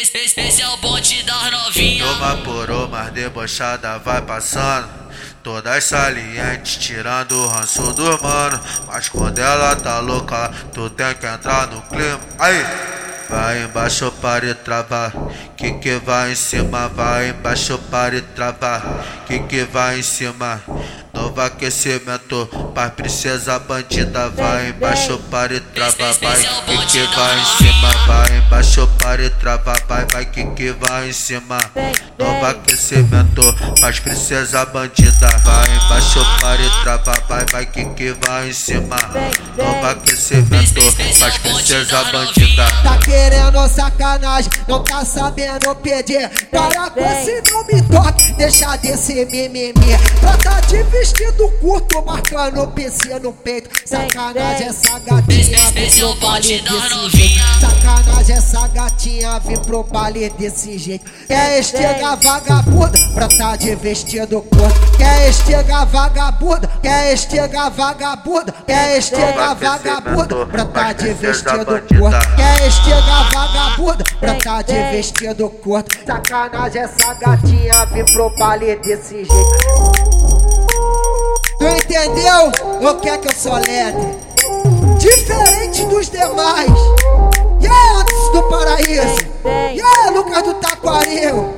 Esse, esse, esse é o bonde das novinhas. Uma por uma debochada vai passando. Todas salientes, tirando o ranço do mano. Mas quando ela tá louca, tu tem que entrar no clima. Aí! Vai embaixo para travar, que que vai em cima, vai embaixo para travar, que que vai em cima. Novo aquecimento, pai princesa bandida, vai embaixo para e trava, vai, que que vai em cima, vai embaixo para e trava, vai, vai, que que vai em cima. Novo aquecimento, pai princesa bandida, vai embaixo para e trava, vai, vai, que que vai em cima. Novo aquecimento, pai princesa bandida. Tá querendo sacanagem, não tá sabendo pedir. Para com esse não me toque, deixa desse mimimi. Trata de vestido curto, marcando PC no peito. Sacanagem essa gatinha pro baile desse jeito. Sacanagem essa gatinha vem pro baile desse jeito. Quer estegar vagabunda, tá de vestido curto. Quer estegar vagabunda, quer estegar vagabunda, quer estegar vagabunda, tá de vestido curto. Quer estegar vagabunda, tá de vestido curto. Sacanagem essa gatinha vem pro baile desse jeito. Tu entendeu? Ou quer que eu soletre? Diferente dos demais. E